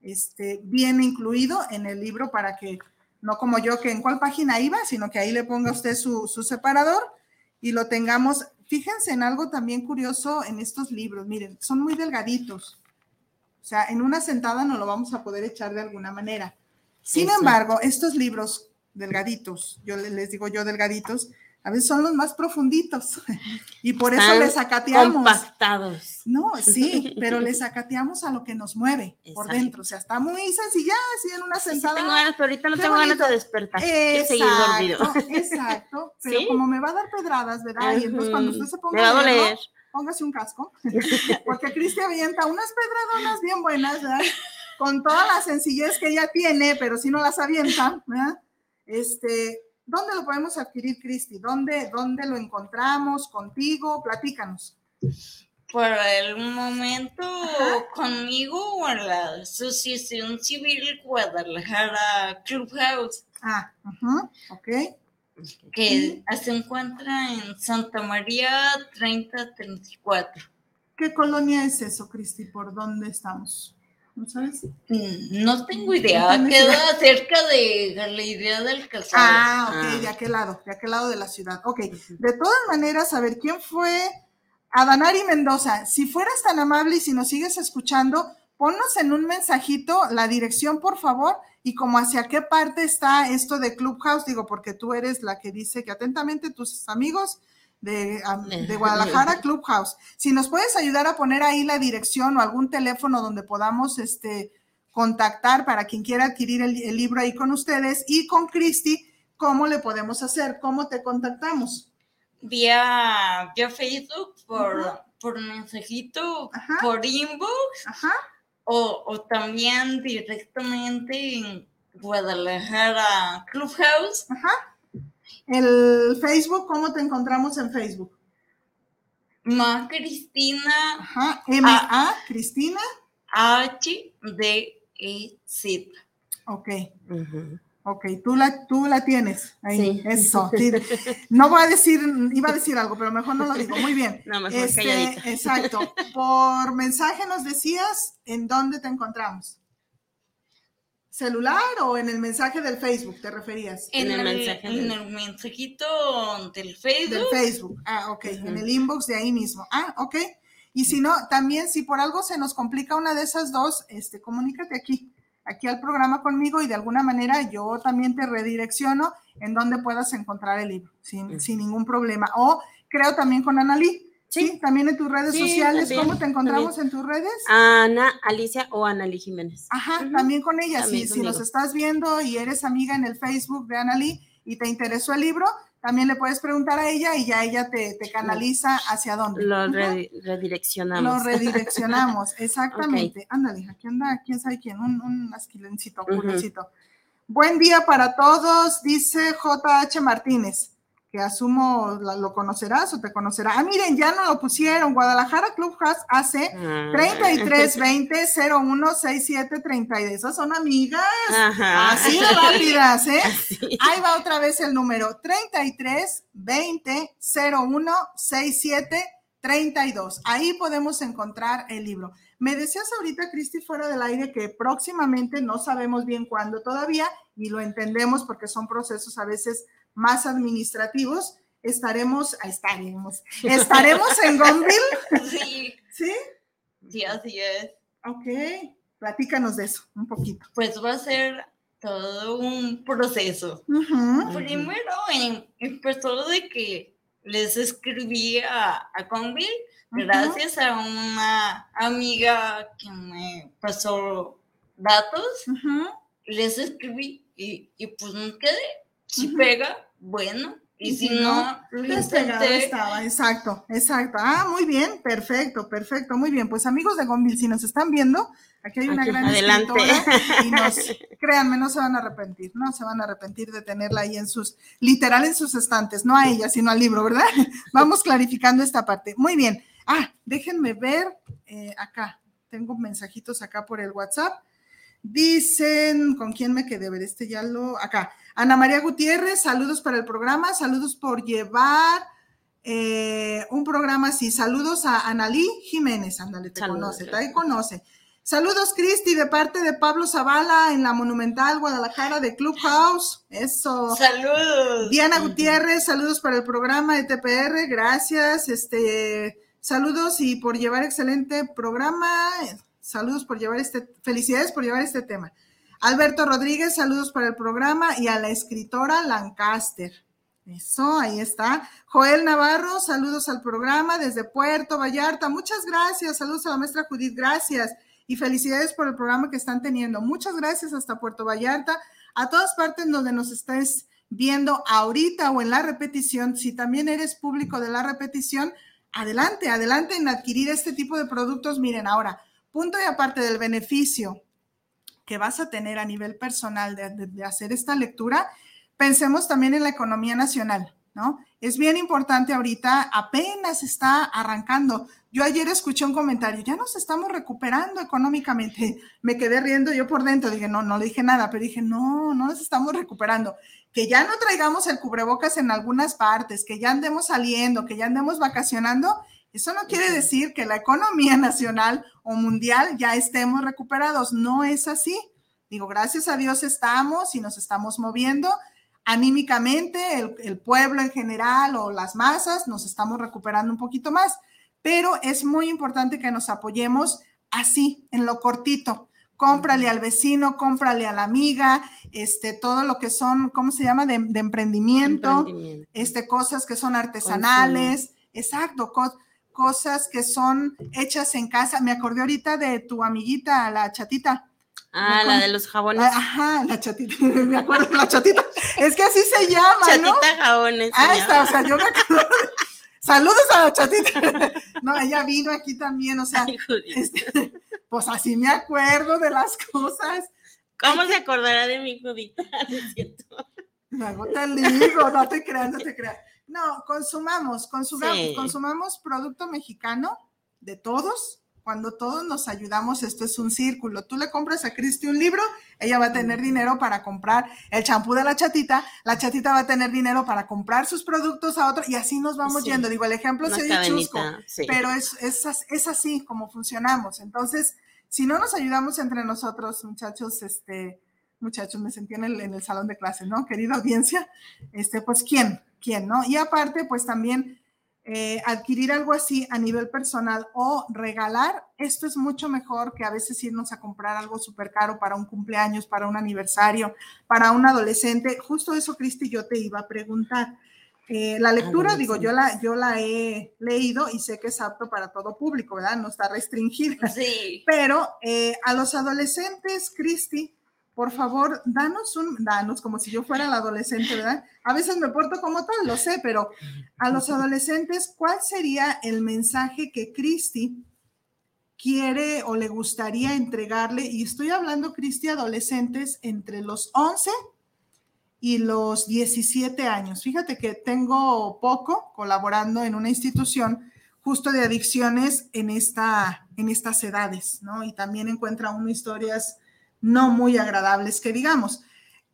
este, bien incluido en el libro para que no como yo que en cuál página iba, sino que ahí le ponga usted su, su separador y lo tengamos fíjense en algo también curioso en estos libros. Miren, son muy delgaditos. O sea, en una sentada no lo vamos a poder echar de alguna manera. Sin embargo, estos libros delgaditos, yo les digo yo delgaditos, a veces son los más profunditos y por eso les acateamos. Compactados. No, sí, pero les acateamos a lo que nos mueve por dentro. O sea, está muy sencilla, así en una sentada. Sí, tengo ganas, pero ahorita no tengo ganas de despertar. Dormido. Exacto, pero como me va a dar pedradas, ¿verdad? Y entonces cuando usted se ponga me va a doler. póngase un casco, porque Cristi avienta unas pedradonas bien buenas, ¿verdad? Con toda la sencillez que ella tiene, pero si no las avienta, ¿verdad? Este, ¿Dónde lo podemos adquirir, Cristi? ¿Dónde, ¿Dónde lo encontramos? ¿Contigo? Platícanos. Por el momento, conmigo o en la Asociación Civil Guadalajara Clubhouse. Ah, ajá, ok. Que se encuentra en Santa María 3034. ¿Qué colonia es eso, Cristi? ¿Por dónde estamos? ¿No sabes? Mm, no tengo idea. Queda cerca de la idea del casado. Ah, ok, de aquel lado, de aquel lado de la ciudad. Ok, de todas maneras, a ver, ¿quién fue? Adanari Mendoza, si fueras tan amable y si nos sigues escuchando, ponnos en un mensajito la dirección, por favor, y como hacia qué parte está esto de Clubhouse, digo, porque tú eres la que dice que atentamente tus amigos de, de, Guadalajara Clubhouse. Si nos puedes ayudar a poner ahí la dirección o algún teléfono donde podamos este, contactar para quien quiera adquirir el, el libro ahí con ustedes y con Cristi, ¿cómo le podemos hacer? ¿Cómo te contactamos? Vía, vía Facebook, por, por mensajito, por inbox, O, o también directamente en Guadalajara Clubhouse. Ajá el Facebook, ¿cómo te encontramos en Facebook? Ma Cristina. Ajá. M-A, Cristina. H-D-E-Z. Ok. Ok, tú la, tú la tienes ahí. Eso. No voy a decir, iba a decir algo, pero mejor no lo digo. Muy bien. No, mejor este, Exacto. Por mensaje nos decías en dónde te encontramos celular o en el mensaje del Facebook te referías? En, el, mensaje en el mensajito del Facebook. Del Facebook. Ah, ok. En el inbox de ahí mismo. Ah, ok. Y si no, también si por algo se nos complica una de esas dos, este, comunícate aquí, aquí al programa conmigo y de alguna manera yo también te redirecciono en donde puedas encontrar el libro sin, sin ningún problema. O creo también con Analí Sí, también en tus redes sociales. ¿Cómo te encontramos en tus redes? Ana Alicia o Analí Jiménez. Ajá, también con ella. si, nos estás viendo y eres amiga en el Facebook de Analí y te interesó el libro, también le puedes preguntar a ella y ya ella te, canaliza hacia dónde. Lo redireccionamos. Lo redireccionamos, exactamente. Ándale, aquí anda, quién sabe quién, un, un asquilencito, Buen día para todos, dice JH Martínez que asumo lo conocerás o te conocerá. Ah, miren, ya no lo pusieron. Guadalajara Clubhouse hace 3320 0167 32. Esas son amigas. Así de rápidas, ¿eh? Ahí va otra vez el número 3320 0167 32. Ahí podemos encontrar el libro. Me decías ahorita, Cristi, fuera del aire, que próximamente no sabemos bien cuándo todavía, y lo entendemos porque son procesos a veces más administrativos, estaremos, estaremos, estaremos en Gonville. Sí. ¿Sí? Sí, así es. Ok, platícanos de eso un poquito. Pues va a ser todo un proceso. Primero empezó de que les escribí a, a Gonville gracias a una amiga que me pasó datos. Les escribí y, y pues me quedé. Si pega, bueno, y, si, no, lo estaba, exacto, exacto. Ah, muy bien, perfecto, perfecto, muy bien. Pues amigos de Gonville, si nos están viendo, aquí hay una gran adelante. y nos, créanme, no se van a arrepentir, no se van a arrepentir de tenerla ahí en sus, literal en sus estantes, no a ella, sino al libro, ¿verdad? Vamos clarificando esta parte. Muy bien. Ah, déjenme ver eh, acá, tengo mensajitos acá por el WhatsApp. Dicen, ¿con quién me quedé? A ver, este ya lo, acá. Ana María Gutiérrez, saludos para el programa, saludos por llevar eh, un programa así. Saludos a Analí Jiménez, ándale, te conoce, te conoce. Saludos, Cristi, de parte de Pablo Zavala en la Monumental Guadalajara de Clubhouse. Eso. Saludos. Diana Gutiérrez, saludos para el programa de TPR, gracias. Este, saludos y por llevar excelente programa. Saludos por llevar este, felicidades por llevar este tema. Alberto Rodríguez, saludos para el programa y a la escritora Lancaster. Eso, ahí está. Joel Navarro, saludos al programa desde Puerto Vallarta. Muchas gracias. Saludos a la maestra Judith, gracias. Y felicidades por el programa que están teniendo. Muchas gracias hasta Puerto Vallarta. A todas partes donde nos estés viendo ahorita o en la repetición, si también eres público de la repetición, adelante, adelante en adquirir este tipo de productos. Miren, ahora, punto y aparte del beneficio que vas a tener a nivel personal de, hacer esta lectura, pensemos también en la economía nacional, ¿no? Es bien importante ahorita, apenas está arrancando. Yo ayer escuché un comentario, ya nos estamos recuperando económicamente. Me quedé riendo yo por dentro, dije, no, no le dije nada, pero dije, no, no nos estamos recuperando que ya no traigamos el cubrebocas en algunas partes, que ya andemos saliendo, que ya andemos vacacionando, eso no quiere decir que la economía nacional o mundial ya estemos recuperados. No es así. Digo, gracias a Dios estamos y nos estamos moviendo. Anímicamente, el, el pueblo en general o las masas nos estamos recuperando un poquito más, pero es muy importante que nos apoyemos así, en lo cortito cómprale al vecino, cómprale a la amiga, este, todo lo que son, ¿cómo se llama? De, emprendimiento, este, cosas que son artesanales, exacto, cosas que son hechas en casa. Me acordé ahorita de tu amiguita, la chatita. Ah, la de los jabones. Ah, ajá, la chatita, me acuerdo de la chatita. Es que así se llama, Chatita jabones. Ah, está, o sea, yo me acuerdo. Saludos a la chatita. No, ella vino aquí también, o sea, este, pues así me acuerdo de las cosas. ¿Cómo se acordará de mi judita? Luego te digo, no te creas, no te creas. No, consumamos, consumamos, consumamos producto mexicano de todos, cuando todos nos ayudamos, esto es un círculo. Tú le compras a Cristi un libro, ella va a tener dinero para comprar el champú de la chatita, la chatita va a tener dinero para comprar sus productos a otro y así nos vamos yendo. Digo, el ejemplo se chusco, pero es, es, es así como funcionamos. Entonces, si no nos ayudamos entre nosotros, muchachos, este, muchachos, me sentí en el, en el salón de clases, ¿no? Querida audiencia, este, pues, ¿quién? ¿Quién, no? Y aparte, pues también eh, adquirir algo así a nivel personal o regalar, esto es mucho mejor que a veces irnos a comprar algo súper caro para un cumpleaños, para un aniversario, para un adolescente. Justo eso, Cristi, yo te iba a preguntar. Eh, la lectura, digo, yo la, yo la he leído y sé que es apto para todo público, ¿verdad? No está restringida. Sí. Pero eh, a los adolescentes, Cristi, por favor, danos un, danos como si yo fuera la adolescente, ¿verdad? A veces me porto como tal, lo sé, pero a los adolescentes, ¿cuál sería el mensaje que Cristi quiere o le gustaría entregarle? Y estoy hablando, Cristi, adolescentes entre los 11 y los 17 años. Fíjate que tengo poco colaborando en una institución justo de adicciones en, esta, en estas edades, ¿no? Y también encuentra uno historias no muy agradables que digamos.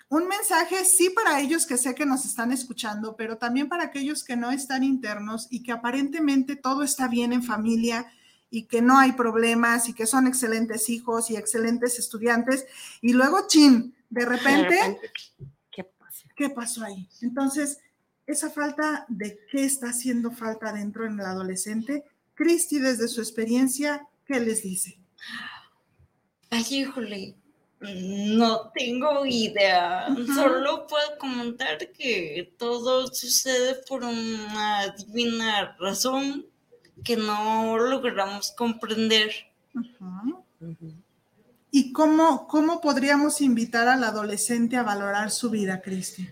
Un mensaje sí para ellos que sé que nos están escuchando, pero también para aquellos que no están internos y que aparentemente todo está bien en familia y que no hay problemas y que son excelentes hijos y excelentes estudiantes. Y luego, chin, de repente, ¿qué pasó? ¿Qué pasó ahí? Entonces, esa falta de qué está haciendo falta dentro en el adolescente, Cristi, desde su experiencia, ¿qué les dice? Ay, híjole, no tengo idea. Solo puedo comentar que todo sucede por una divina razón que no logramos comprender. ¿Y cómo, cómo podríamos invitar al adolescente a valorar su vida, Cristi?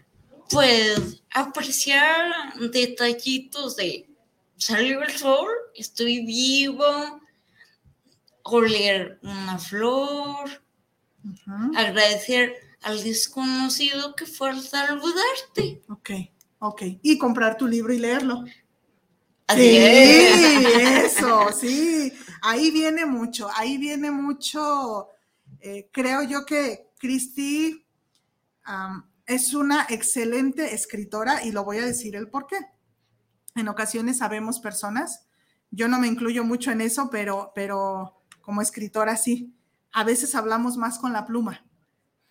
Pues apreciar detallitos de salió el sol, estoy vivo, oler una flor, Agradecer al desconocido que fue a saludarte. Ok, ok. Y comprar tu libro y leerlo. Sí, eso, sí. Ahí viene mucho, ahí viene mucho. Eh, creo yo que Cristi es una excelente escritora y lo voy a decir el por qué. En ocasiones sabemos personas, yo no me incluyo mucho en eso, pero, pero como escritora sí a veces hablamos más con la pluma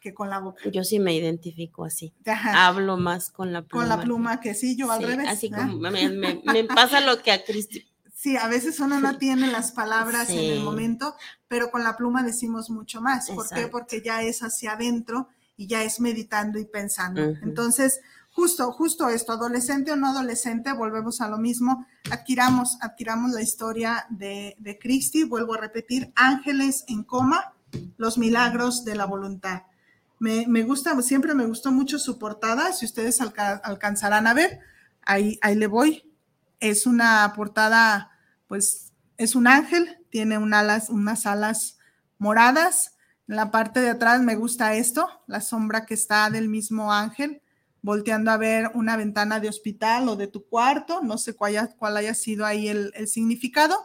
que con la boca. Yo sí me identifico así. Hablo más con la pluma. Con la pluma que sí, yo al revés. Así como me, pasa lo que a Cristi. Sí, a veces uno no tiene las palabras en el momento, pero con la pluma decimos mucho más. ¿Por qué? Porque ya es hacia adentro y ya es meditando y pensando. Entonces, justo, justo esto, adolescente o no adolescente, volvemos a lo mismo, adquiramos, adquiramos la historia de, de Cristi, vuelvo a repetir, ángeles en coma, los milagros de la voluntad. Me, gusta, siempre me gustó mucho su portada, si ustedes alcanzarán a ver, ahí, ahí le voy. Es una portada, pues, es un ángel, tiene unas alas moradas. En la parte de atrás me gusta esto, la sombra que está del mismo ángel volteando a ver una ventana de hospital o de tu cuarto, no sé cuál haya sido ahí el, significado,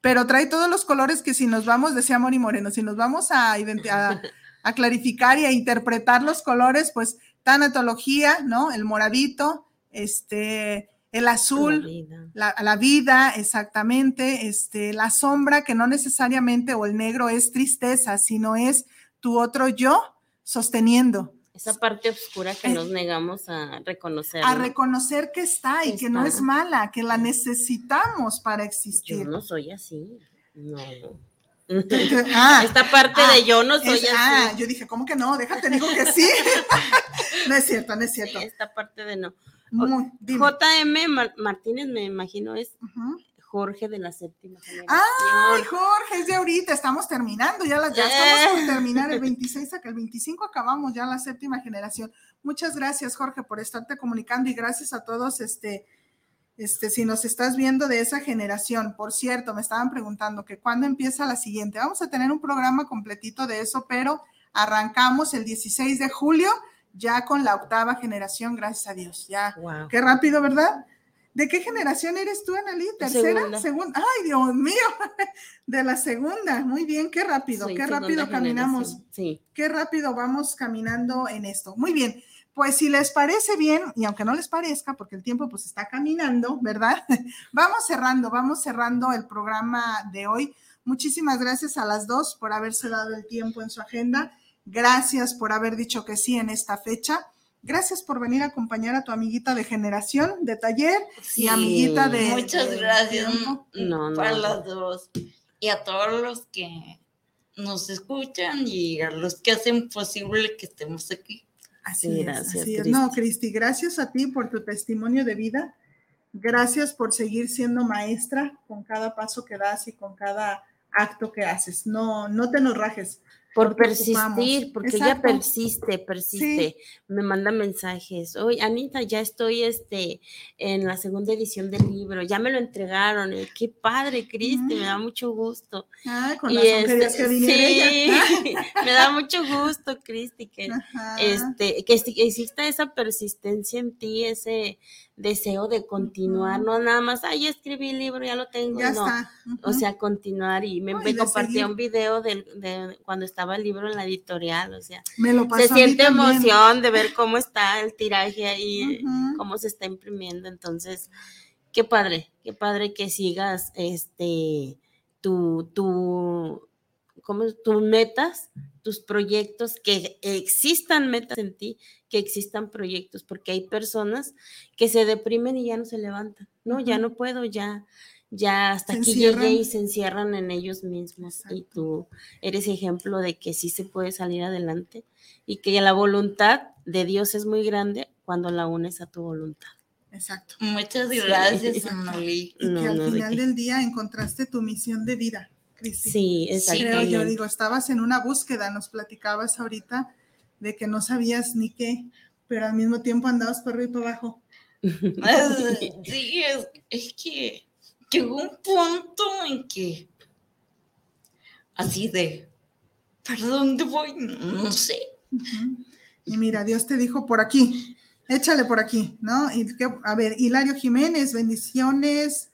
pero trae todos los colores que si nos vamos, decía Mori Moreno, si nos vamos a, a, clarificar y a interpretar los colores, pues tanatología, ¿no? El moradito, este, el azul, la vida. La, vida, exactamente, este, la sombra, que no necesariamente, o el negro es tristeza, sino es tu otro yo sosteniendo. Esa parte oscura que eh, nos negamos a reconocer. A reconocer que está y que no es mala, que la necesitamos para existir. Yo no soy así. No, ah, Esta parte de ah, yo no soy así. Ah, yo dije, ¿cómo que no? Déjate, digo que sí. no es cierto, no es cierto. Esta parte de no. JM Martínez, me imagino, es Jorge de la séptima generación. ¡Ay, Jorge! Es de ahorita, estamos terminando, ya, ya estamos por terminar el 26, el 25 acabamos ya la séptima generación. Muchas gracias, Jorge, por estarte comunicando y gracias a todos, este, este, si nos estás viendo de esa generación. Por cierto, me estaban preguntando que cuándo empieza la siguiente. Vamos a tener un programa completito de eso, pero arrancamos el 16 de julio ya con la octava generación, gracias a Dios. Ya, qué rápido, ¿verdad? ¿De qué generación eres tú, Analí? ¿Tercera? Segunda. Ay, Dios mío, de la segunda. Muy bien, qué rápido, qué rápido caminamos. Sí. Qué rápido vamos caminando en esto. Muy bien. Pues si les parece bien, y aunque no les parezca, porque el tiempo pues está caminando, ¿verdad? vamos cerrando, vamos cerrando el programa de hoy. Muchísimas gracias a las dos por haberse dado el tiempo en su agenda. Gracias por haber dicho que sí en esta fecha. Gracias por venir a acompañar a tu amiguita de generación, de taller y amiguita de. Muchas gracias no, para las dos. Y a todos los que nos escuchan y a los que hacen posible que estemos aquí. Así gracias, es, No, Cristi, gracias a ti por tu testimonio de vida. Gracias por seguir siendo maestra con cada paso que das y con cada acto que haces. No, no te nos rajes. Por persistir, porque ella persiste, persiste. Me manda mensajes. Oye, Anita, ya estoy este, en la segunda edición del libro, ya me lo entregaron. Eh, qué padre, Cristi, me da mm. mucho gusto. Ah, con las este, que sí, me da mucho gusto, Cristi, que, este, que exista esa persistencia en ti, ese, deseo de continuar, no nada más, ay, escribí el libro, ya lo tengo, no, o sea, continuar y me, compartió un video de, cuando estaba el libro en la editorial, o sea, se siente emoción de ver cómo está el tiraje ahí, cómo se está imprimiendo, entonces, qué padre, qué padre que sigas, este, tu, tu, como tus metas, tus proyectos, que existan metas en ti, que existan proyectos, porque hay personas que se deprimen y ya no se levantan, no, ya no puedo, ya, ya hasta aquí llegué y se encierran en ellos mismos y tú eres ejemplo de que sí se puede salir adelante y que la voluntad de Dios es muy grande cuando la unes a tu voluntad. Exacto. Muchas gracias, Y que al final del día encontraste tu misión de vida. Sí, exacto. Creo yo digo, estabas en una búsqueda, nos platicabas ahorita de que no sabías ni qué, pero al mismo tiempo andabas por arriba y para abajo. sí, es, que llegó un punto en que así de, ¿para dónde voy? No sé. Y mira, Dios te dijo por aquí, échale por aquí, ¿no? Y que, a ver, Hilario Jiménez, bendiciones.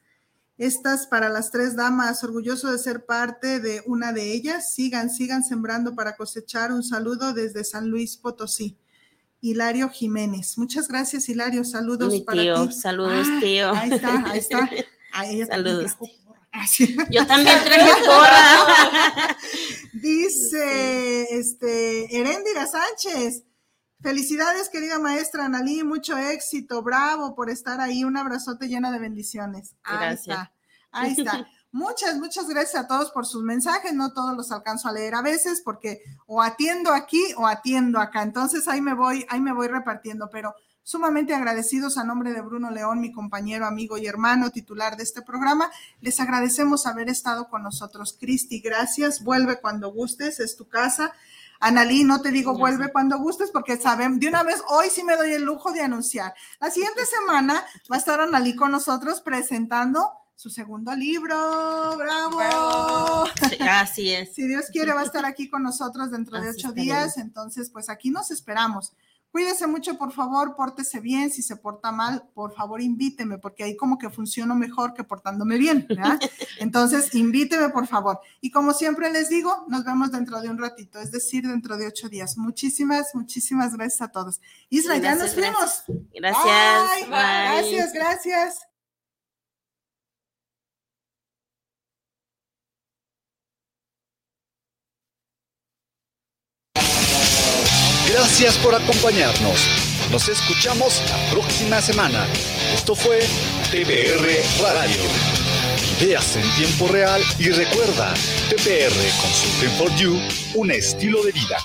Estas para las tres damas, orgulloso de ser parte de una de ellas. Sigan, sigan sembrando para cosechar. Un saludo desde San Luis Potosí. Hilario Jiménez. Muchas gracias, Hilario. Saludos para ti. Saludos, ah, tío. Ahí está, ahí está. Saludos. Yo también traje porra. Dice este Heréndira Sánchez. Felicidades, querida maestra Analí, mucho éxito, bravo por estar ahí, un abrazote lleno de bendiciones. Ahí está, ahí está. Muchas, muchas gracias a todos por sus mensajes, no todos los alcanzo a leer a veces porque o atiendo aquí o atiendo acá, entonces ahí me voy, ahí me voy repartiendo, pero sumamente agradecidos a nombre de Bruno León, mi compañero, amigo y hermano titular de este programa. Les agradecemos haber estado con nosotros. Cristi, gracias. Vuelve cuando gustes, es tu casa. Analí, no te digo vuelve cuando gustes porque saben, de una vez, hoy sí me doy el lujo de anunciar. La siguiente semana va a estar Analí con nosotros presentando su segundo libro. ¡Bravo! así es. si Dios quiere, va a estar aquí con nosotros dentro de ocho días. Entonces, pues aquí nos esperamos. Cuídese mucho, por favor, pórtese bien. Si se porta mal, por favor, invíteme, porque ahí como que funciono mejor que portándome bien. Entonces, invíteme, por favor. Y como siempre les digo, nos vemos dentro de un ratito, es decir, dentro de ocho días. Muchísimas, muchísimas gracias a todos. Isra, ya nos fuimos. Gracias. Gracias, gracias. Gracias por acompañarnos. Nos escuchamos la próxima semana. Esto fue TPR Radio. Ideas en tiempo real y recuerda, TPR Consulting for You, un estilo de vida.